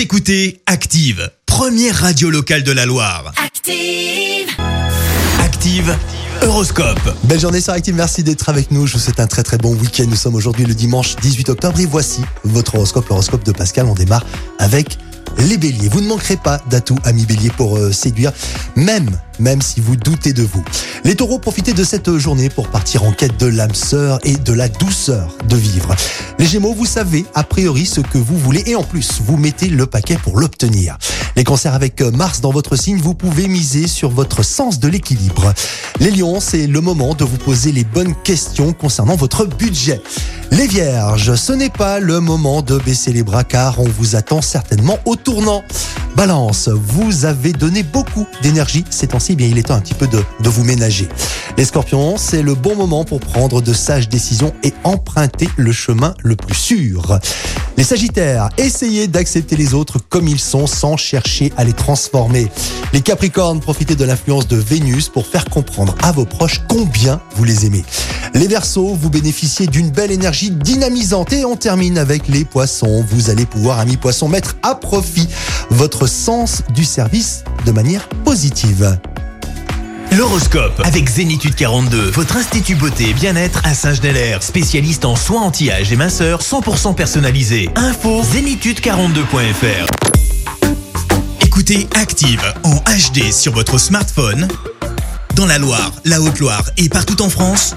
Vous écoutez Active, première radio locale de la Loire. Active. Active, Horoscope. Belle journée sur Active, merci d'être avec nous. Je vous souhaite un très très bon week-end. Nous sommes aujourd'hui le dimanche 18 octobre et voici votre horoscope, l'horoscope de Pascal. On démarre avec les béliers. Vous ne manquerez pas d'atouts, amis béliers, pour euh, séduire, même, même si vous doutez de vous. Les taureaux, profitez de cette journée pour partir en quête de l'âme sœur et de la douceur de vivre. Les gémeaux, vous savez a priori ce que vous voulez et en plus, vous mettez le paquet pour l'obtenir. Les cancers avec Mars dans votre signe, vous pouvez miser sur votre sens de l'équilibre. Les lions, c'est le moment de vous poser les bonnes questions concernant votre budget. Les vierges, ce n'est pas le moment de baisser les bras car on vous attend certainement au tournant. Balance, vous avez donné beaucoup d'énergie ces temps-ci, bien il est temps un petit peu de, de vous ménager. Les scorpions, c'est le bon moment pour prendre de sages décisions et emprunter le chemin le plus sûr. Les sagittaires, essayez d'accepter les autres comme ils sont sans chercher à les transformer. Les capricornes, profitez de l'influence de Vénus pour faire comprendre à vos proches combien vous les aimez. Les versos, vous bénéficiez d'une belle énergie dynamisante et on termine avec les poissons. Vous allez pouvoir, amis poissons, mettre à profit votre sens du service de manière positive. L'horoscope avec Zénitude 42, votre institut beauté et bien-être à Saint-Genélaire, spécialiste en soins anti-âge et minceur 100% personnalisé. Info zénitude42.fr. Écoutez Active en HD sur votre smartphone, dans la Loire, la Haute-Loire et partout en France,